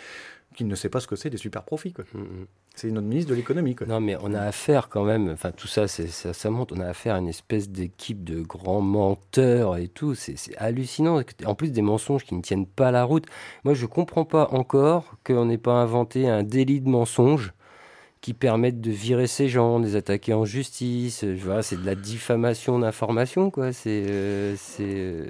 qui ne sait pas ce que c'est des super profits. Quoi. Mm, mm. C'est notre ministre de l'économie. Non, mais on a affaire quand même, enfin tout ça, ça, ça monte, on a affaire à une espèce d'équipe de grands menteurs et tout. C'est hallucinant. En plus, des mensonges qui ne tiennent pas la route. Moi, je comprends pas encore qu'on n'ait pas inventé un délit de mensonge qui permettent de virer ces gens, de les attaquer en justice. Voilà, c'est de la diffamation d'information, quoi. C'est, euh, c'est. Euh,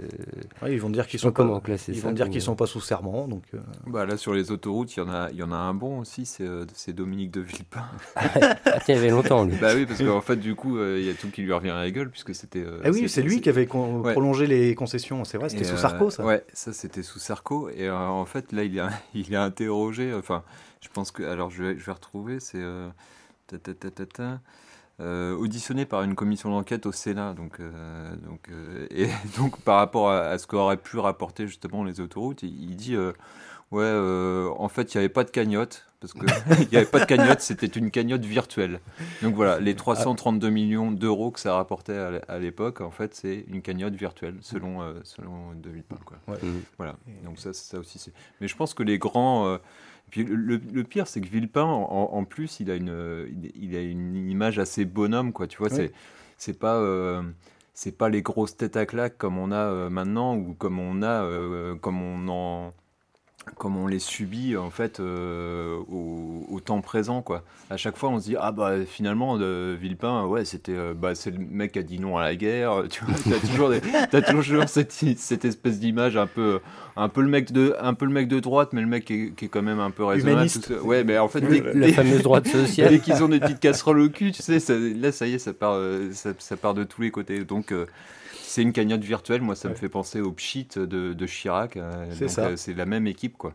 ils vont dire qu'ils sont comment pas, Ils vont dire qu'ils sont pas sous serment, donc. Euh. Bah là, sur les autoroutes, il y en a, il y en a un bon aussi, c'est, c'est Dominique de Villepin. ah il y avait longtemps lui. bah oui, parce qu'en fait, du coup, il y a tout qui lui revient à la gueule puisque c'était. ah oui, c'est lui qui avait prolongé les concessions. C'est vrai, c'était sous Sarko, ça. Ouais, ça c'était sous Sarko. Et en fait, là, il a, il a interrogé. Enfin je pense que. Alors, je vais, je vais retrouver. C'est. Euh, euh, auditionné par une commission d'enquête au Sénat. Donc, euh, donc, et donc, par rapport à, ce qu'auraient pu rapporter justement les autoroutes, il, dit Ouais, en fait, il n'y avait pas de cagnotte. Parce qu'il n'y avait pas de cagnotte, c'était une cagnotte virtuelle. Donc voilà, les 332 millions d'euros que ça rapportait à l'époque, en fait, c'est une cagnotte virtuelle, selon, selon De Villepin. Quoi. Voilà, donc ça, ça aussi. Mais je pense que les grands puis le, pire, c'est que Villepin, en, plus, il a, une, il, a une image assez bonhomme, quoi. Tu vois, c'est, c'est pas. Euh, c'est pas les grosses têtes à claque comme on a euh, maintenant ou comme on a euh, comme on en comme on les subit en fait euh, au, temps présent quoi. À chaque fois on se dit ah bah finalement de Villepin ouais c'était euh, bah c'est le mec qui a dit non à la guerre. Tu vois t'as toujours as toujours cette, cette espèce d'image un peu un peu le mec de un peu le mec de droite mais le mec qui est, qui est quand même un peu raisonnable. Ouais mais en fait la fameuse droite sociale. Dès qu'ils ont des petites casseroles au cul tu sais ça, là ça y est ça part euh, ça, ça part de tous les côtés donc c'est une cagnotte virtuelle. Moi, ça me fait penser au Pchit de, de Chirac. Euh, c'est ça. Euh, c'est la même équipe, quoi.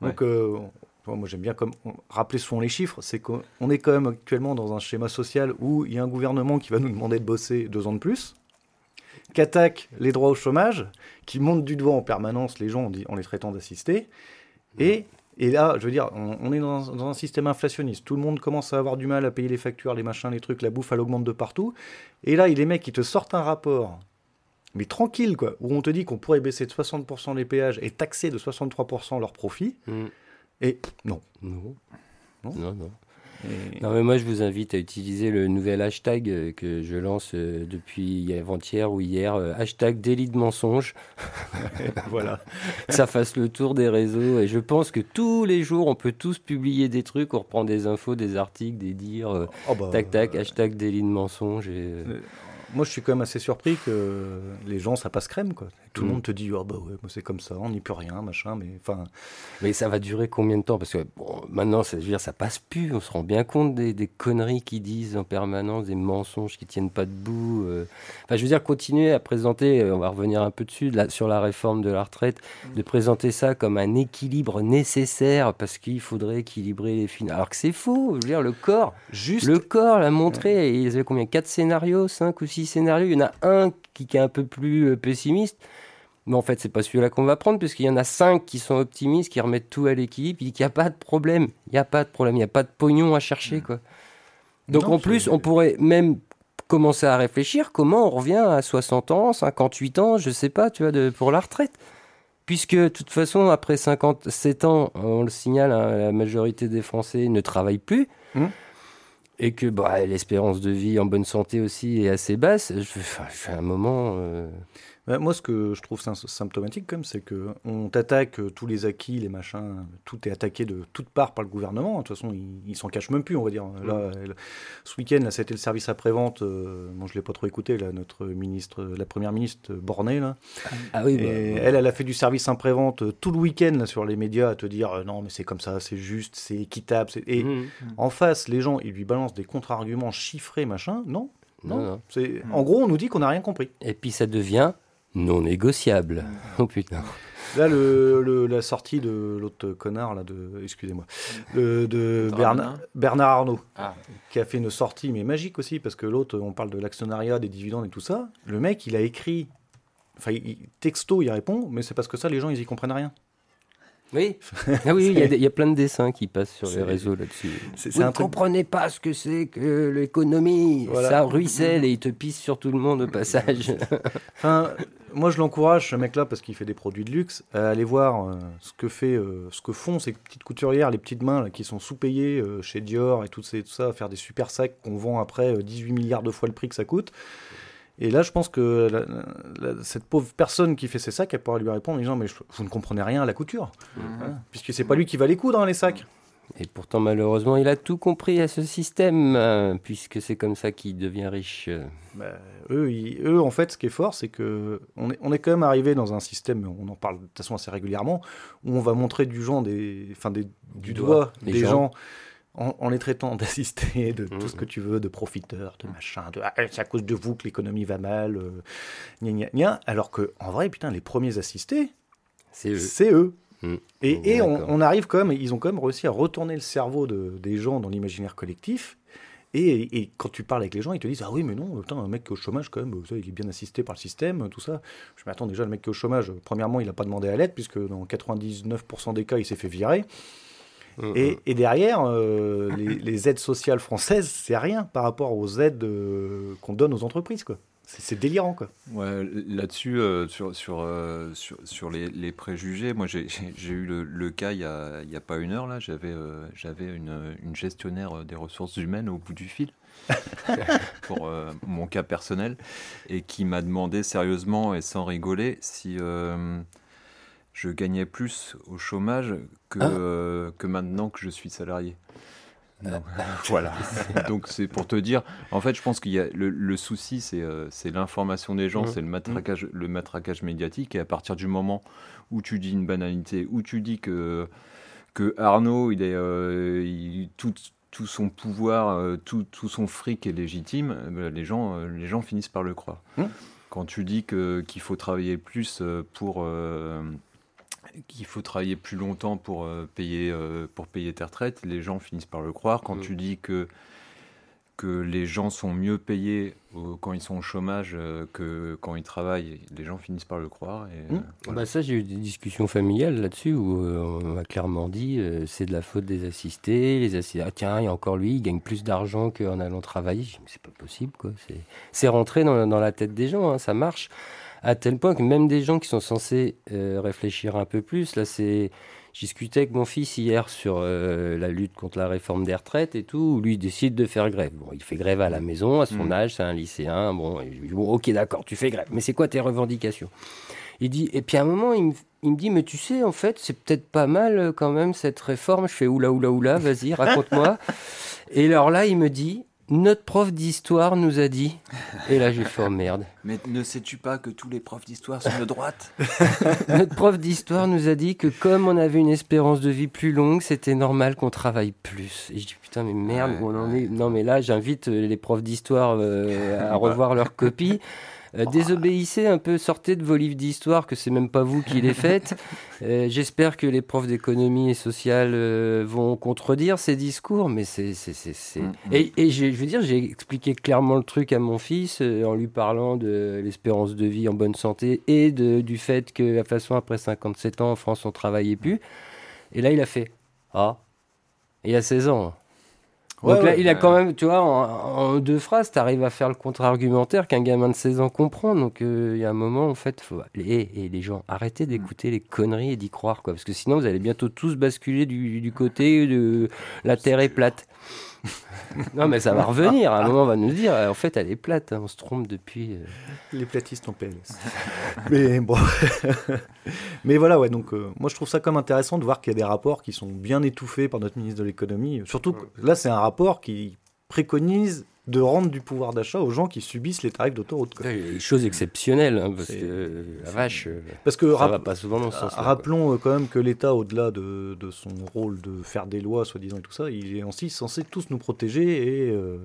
Donc, euh, moi, j'aime bien comme rappeler souvent les chiffres. C'est qu'on est quand même actuellement dans un schéma social où il y a un gouvernement qui va nous demander de bosser deux ans de plus, qui attaque les droits au chômage, qui monte du doigt en permanence les gens en les traitant d'assistés, et et là, je veux dire, on, est dans un, système inflationniste. Tout le monde commence à avoir du mal à payer les factures, les machins, les trucs, la bouffe, elle augmente de partout. Et là, il les mecs qui te sortent un rapport mais tranquille, quoi, où on te dit qu'on pourrait baisser de 60% les péages et taxer de 63% leurs profits. Mm. Et non. Non. Non, non. Non, mais moi, je vous invite à utiliser le nouvel hashtag euh, que je lance euh, depuis avant-hier ou hier, euh, hashtag délit de mensonge. voilà. ça fasse le tour des réseaux. Et je pense que tous les jours, on peut tous publier des trucs, on reprend des infos, des articles, des dires, oh, bah, tac, tac, hashtag délit de mensonge. Et, moi, je suis quand même assez surpris que les gens, ça passe crème, quoi. Tout le mm. monde te dit oh bah ouais, c'est comme ça, on n'y peut rien, machin, mais enfin. Mais ça va durer combien de temps? Parce que bon, maintenant, ça, je veux dire, ça passe plus. On se rend bien compte des, des conneries qu'ils disent en permanence, des mensonges qui tiennent pas debout. Euh. Enfin, je veux dire, continuer à présenter. Euh, on va revenir un peu dessus là, sur la réforme de la retraite, mm. de présenter ça comme un équilibre nécessaire parce qu'il faudrait équilibrer les finances. Alors que c'est faux. Je veux dire, le corps, juste le corps l'a montré. Il y avait combien? Quatre scénarios, cinq ou six scénarios. Il y en a un qui, qui est un peu plus euh, pessimiste. Mais en fait, c'est pas celui-là qu'on va prendre, puisqu'il y en a cinq qui sont optimistes, qui remettent tout à l'équipe, il dit qu'il n'y a pas de problème. Il n'y a pas de problème, il n'y a pas de pognon à chercher. Quoi. Donc en plus, on pourrait même commencer à réfléchir comment on revient à 60 ans, 58 ans, je sais pas, tu vois, de, pour la retraite. Puisque de toute façon, après 57 ans, on le signale, hein, la majorité des Français ne travaillent plus. Hum. Et que bah, l'espérance de vie en bonne santé aussi est assez basse. Je, fais un moment. Euh, bah, moi, ce que je trouve symptomatique, comme, c'est que on t'attaque euh, tous les acquis, les machins, tout est attaqué de toutes parts par le gouvernement. De toute façon, ils s'en cachent même plus, on va dire. Là, ce week-end, là, c'était le service après-vente. Euh, moi, je l'ai pas trop écouté. Là, notre ministre, la première ministre Bornet, là. Ah oui. Bah, elle, elle a fait du service après-vente euh, tout le week-end là sur les médias à te dire non, mais c'est comme ça, c'est juste, c'est équitable. Et mm. en face, les gens, ils lui balancent des contre-arguments chiffrés, machin. Non, non. C'est En gros, on nous dit qu'on n'a rien compris. Et puis ça devient non négociable. Oh putain. Là, le, la sortie de l'autre connard, là, de, excusez-moi, de Bernard, Bernard Arnault, ah. qui a fait une sortie, mais magique aussi, parce que l'autre, on parle de l'actionnariat, des dividendes et tout ça. Le mec, il a écrit, enfin, texto, il répond, mais c'est parce que ça, les gens, ils y comprennent rien. Oui, ah oui, il y, a plein de dessins qui passent sur les réseaux là-dessus. Vous ne comprenez pas ce que c'est que l'économie. Ça ruisselle et il te pisse sur tout le monde au passage. enfin, moi, je l'encourage, ce mec-là, parce qu'il fait des produits de luxe, à aller voir euh, ce, que fait, euh, ce que font ces petites couturières, les petites mains là, qui sont sous-payées euh, chez Dior et tout, tout ça, à faire des super sacs qu'on vend après 18 milliards de fois le prix que ça coûte. Et là, je pense que cette pauvre personne qui fait ses sacs, elle pourra lui répondre en disant Mais vous ne comprenez rien à la couture. Mhm. Hein, puisque c'est pas lui qui va les coudre, hein, les sacs. Et pourtant, malheureusement, il a tout compris à ce système, hein, puisque c'est comme ça qu'il devient riche. Bah, eux, eux, en fait, ce qui est fort, c'est que on est, on est, quand même arrivé dans un système, on en parle de toute façon assez régulièrement, où on va montrer du, genre des, enfin des, du, doigt, des gens en, les traitant d'assistés, de tout ce que mmh. tu veux, de profiteurs, de machin, de ah, c'est à cause de vous que l'économie va mal, euh, gna, gna, alors que en vrai, putain, les premiers assistés, c'est eux. Mmh. Et, et on, arrive quand même, ils ont quand même réussi à retourner le cerveau de, des gens dans l'imaginaire collectif. Et, et, quand tu parles avec les gens, ils te disent Ah oui, mais non, putain, un mec qui est au chômage, quand même, ça, il est bien assisté par le système, tout ça. Je m'attends déjà, le mec qui est au chômage, premièrement, il n'a pas demandé à l'aide, puisque dans 99% des cas, il s'est fait virer. Et, et, derrière, euh, les, aides sociales françaises, c'est rien par rapport aux aides euh, qu'on donne aux entreprises. Quoi. C'est, délirant. Quoi. Ouais, là-dessus, euh, sur, sur, sur, sur les, les, préjugés, moi j'ai, eu le, le, cas il n'y a, a, pas une heure. Là, j'avais, j'avais une, une, gestionnaire des ressources humaines au bout du fil. pour mon cas personnel et qui m'a demandé sérieusement et sans rigoler si je gagnais plus au chômage que, ah. euh, que maintenant que je suis salarié. Euh, voilà. Donc c'est pour te dire, en fait, je pense qu'il y a le, souci, c'est euh, c'est l'information des gens, mmh. c'est le matraquage, le matraquage médiatique. Et à partir du moment où tu dis une banalité, où tu dis que que Arnaud, il est tout, tout son pouvoir, tout, tout, son fric est légitime, les gens, les gens finissent par le croire. Mmh. Quand tu dis que qu'il faut travailler plus pour qu'il faut travailler plus longtemps pour, euh, payer, euh, pour payer tes retraites, les gens finissent par le croire. Quand mm. tu dis que, que les gens sont mieux payés quand ils sont au chômage euh, que quand ils travaillent, les gens finissent par le croire. Et, mm. bah ça, j'ai eu des discussions familiales là-dessus où on m'a clairement dit c'est de la faute des assistés. Les assistés, ah, tiens, il y a encore lui, il gagne plus d'argent qu'en allant travailler. Je c'est pas possible, quoi. C'est rentré dans, dans, la tête des gens, hein, ça marche à tel point que même des gens qui sont censés euh, réfléchir un peu plus, là c'est... J'ai discuté avec mon fils hier sur euh, la lutte contre la réforme des retraites et tout, où lui décide de faire grève. Bon, il fait grève à la maison, à son mm. âge, c'est un lycéen. Bon, bon ok, d'accord, tu fais grève, mais c'est quoi tes revendications? Il dit, et puis à un moment, il me, il me dit, mais tu sais, en fait, c'est peut-être pas mal euh, quand même cette réforme. Je fais oula, oula, oula, vas-y, raconte-moi. et alors là, il me dit, notre prof d'histoire nous a dit. Et là, j'ai fait oh, merde. Mais ne sais-tu pas que tous les profs d'histoire sont de droite Notre prof d'histoire nous a dit que comme on avait une espérance de vie plus longue, c'était normal qu'on travaille plus. Et je dis putain, mais merde, Non, mais là, j'invite euh, les profs d'histoire euh, à revoir leurs copies. Euh, désobéissez un peu, sortez de vos livres d'histoire, que c'est même pas vous qui les faites. Euh, j'espère que les profs d'économie et sociale euh, vont contredire ces discours, mais c'est. Mm, mm. Et, et je veux dire, j'ai expliqué clairement le truc à mon fils en lui parlant de l'espérance de vie en bonne santé et de, du fait que, la façon, après 57 ans en France, on travaillait plus. Et là, il a fait Ah, il y a 16 ans. Donc là, il a quand même, tu vois, en, deux phrases, tu arrives à faire le contre-argumentaire qu'un gamin de 16 ans comprend. Donc euh, il y a un moment, en fait, faut... et, les gens, arrêtez d'écouter les conneries et d'y croire, quoi. Parce que sinon, vous allez bientôt tous basculer du, du côté de la Terre est plate. non, mais ça va revenir. À un moment, on va nous dire, en fait, elle est plate. Hein, on se trompe depuis. Euh. Les platistes en PLS. mais bon. mais voilà, ouais. Donc, euh, moi, je trouve ça comme intéressant de voir qu'il y a des rapports qui sont bien étouffés par notre ministre de l'économie. Surtout, là, c'est un rapport qui préconise de rendre du pouvoir d'achat aux gens qui subissent les tarifs d'autoroute. Chose exceptionnelle, hein, parce que la vache, euh, parce que ça va pas souvent dans ce sens. Rappelons euh, quand même que l'État, au-delà de, de, son rôle de faire des lois, soi-disant et tout ça, il est aussi censé tous nous protéger et, euh,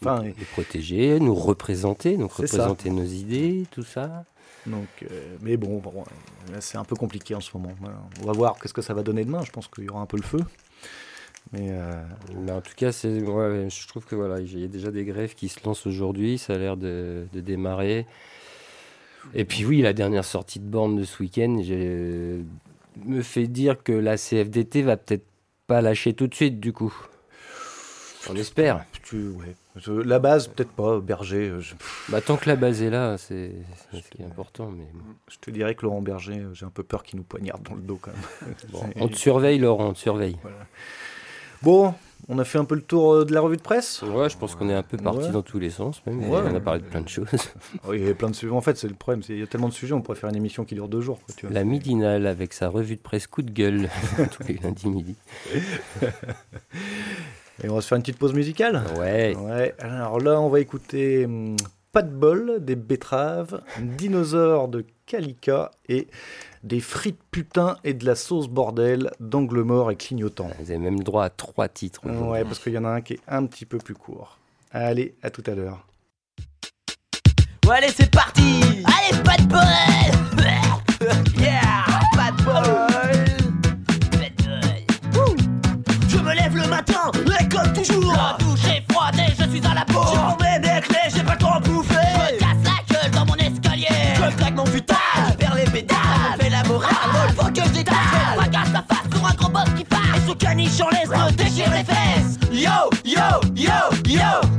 enfin, nous, protéger, nous représenter, donc représenter nos idées, tout ça. Donc, mais bon, bon c'est un peu compliqué en ce moment. On va voir qu'est-ce que ça va donner demain. Je pense qu'il y aura un peu le feu. Euh, mais, en tout cas, c'est, je trouve que voilà, il y a déjà des grèves qui se lancent aujourd'hui. Ça a l'air de, démarrer. Et puis oui, la dernière sortie de borne de ce week-end me fait dire que la CFDT va peut-être pas lâcher tout de suite du coup. On espère. Tu, ouais. La base, peut-être pas, Berger. Euh, bah, tant que la base est là, c'est ce qui est important. Mais Je te dirais que Laurent Berger, euh, j'ai un peu peur qu'il nous poignarde dans le dos quand même. on te surveille, Laurent, on te surveille. Voilà. Bon, on a fait un peu le tour euh, de la revue de presse. Ouais, je pense qu'on est un peu parti dans tous les sens, même. on a parlé de plein de choses. oui, il y a plein de sujets. En fait, c'est le problème. Il y a tellement de sujets, on pourrait faire une émission qui dure deux jours. La midinale avec sa revue de presse coup de gueule tous les lundis midi. Et on va se faire une petite pause musicale Ouais. Ouais. Alors là, on va écouter hum, Pas de bol des betteraves, Dinosaure de Kalika et des frites putain et de la sauce bordel d'angle mort et clignotant. Vous avez même droit à trois titres. Ouais, parce qu'il y en a un qui est un petit peu plus court. Allez, à tout à l'heure. Ouais, allez, c'est parti Allez, pas de bol Yeah Pas de bol Pas de bol Je me lève le matin, et comme toujours que je détache Je fracasse la face sur un gros boss qui passe. Et sous canichon laisse me déchire les fesses. Yo, yo, yo, yo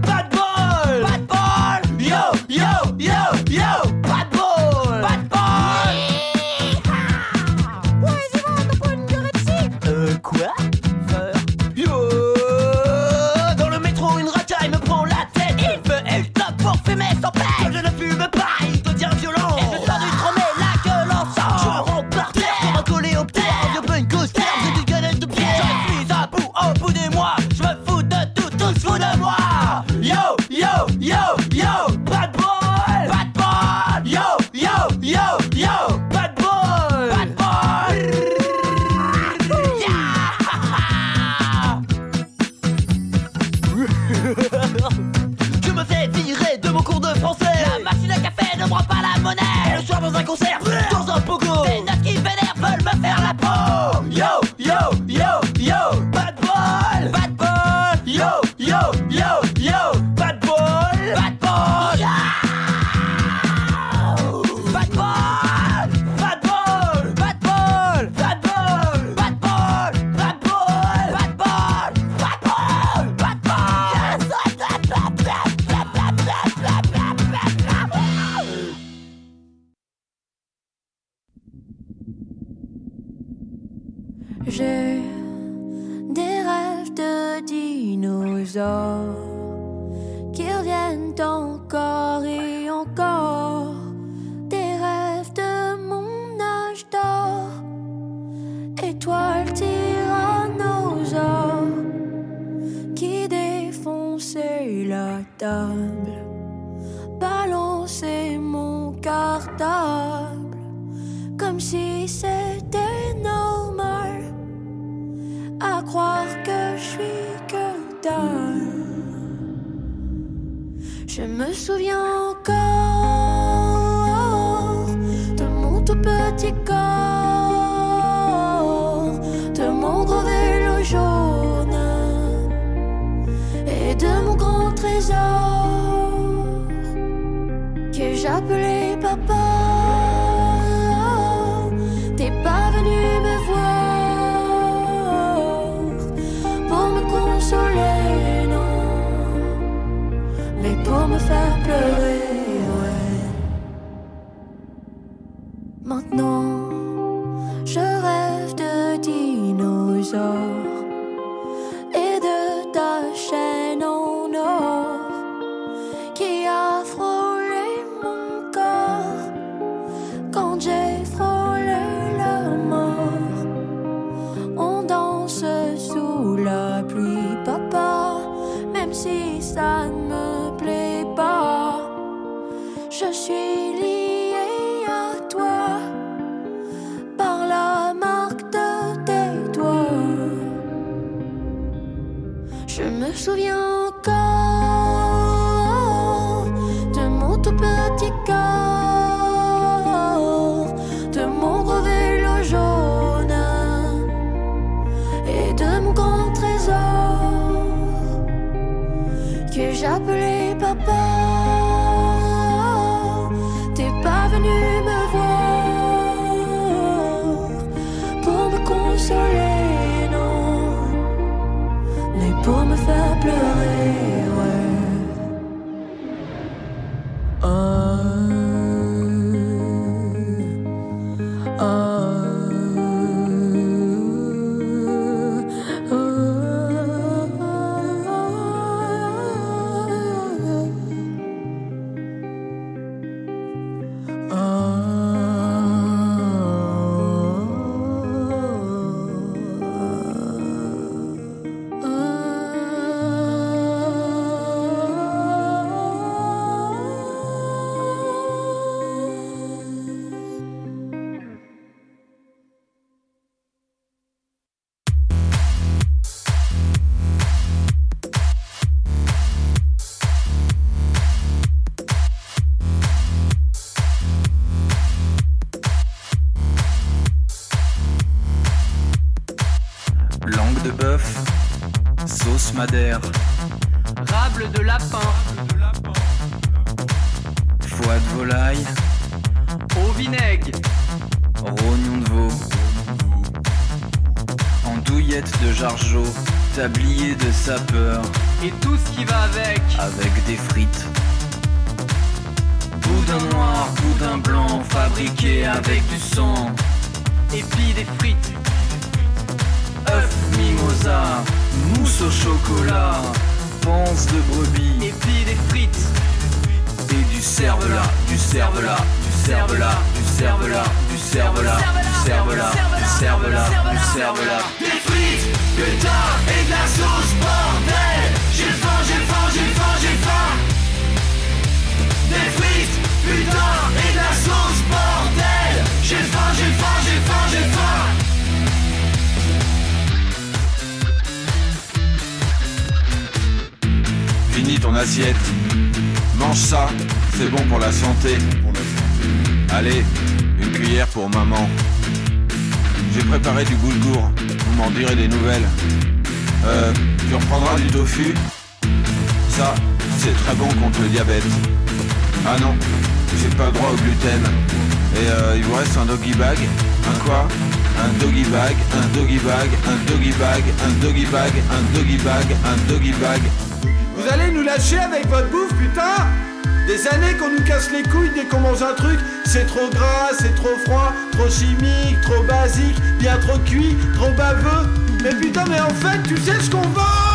me souviens souviens madère, Rable de lapin, foie de volaille, au vinaigre, rognon de veau, andouillette de jargeau, tablier de sapeur, et tout ce qui va avec. avec des frites. Boudin noir, boudin blanc, fabriqué avec du sang, Et puis des frites, œuf mimosa, mousse au chocolat, panse de brebis. et puis des frites, Et du cervelas, du cervelas, du cervelas, du cervelas, du cervelas, du cervelas, du cervelas, du cervelas. Des frites, putain, et de la sauce, bordel J'ai faim, j'ai faim, j'ai faim, j'ai faim Des frites, putain, et de la sauce, bordel J'ai faim, j'ai faim, j'ai faim, j'ai faim Ton assiette. Mange ça, c'est bon pour la santé. Allez, une cuillère pour maman. J'ai préparé du boulgour, vous m'en direz des nouvelles. Euh, tu reprendras du tofu? Ça, c'est très bon contre le diabète. Ah non, j'ai pas droit au gluten. Et euh, il vous reste un doggy bag Un quoi? Un doggy bag, un doggy bag, un doggy bag, un doggy bag, un doggy bag, un doggy bag. Lâcher avec votre bouffe, putain Des années qu'on nous casse les couilles dès qu'on mange un truc, c'est trop gras, c'est trop froid, trop chimique, trop basique, bien trop cuit, trop baveux. Mais putain, mais en fait, tu sais ce qu'on vend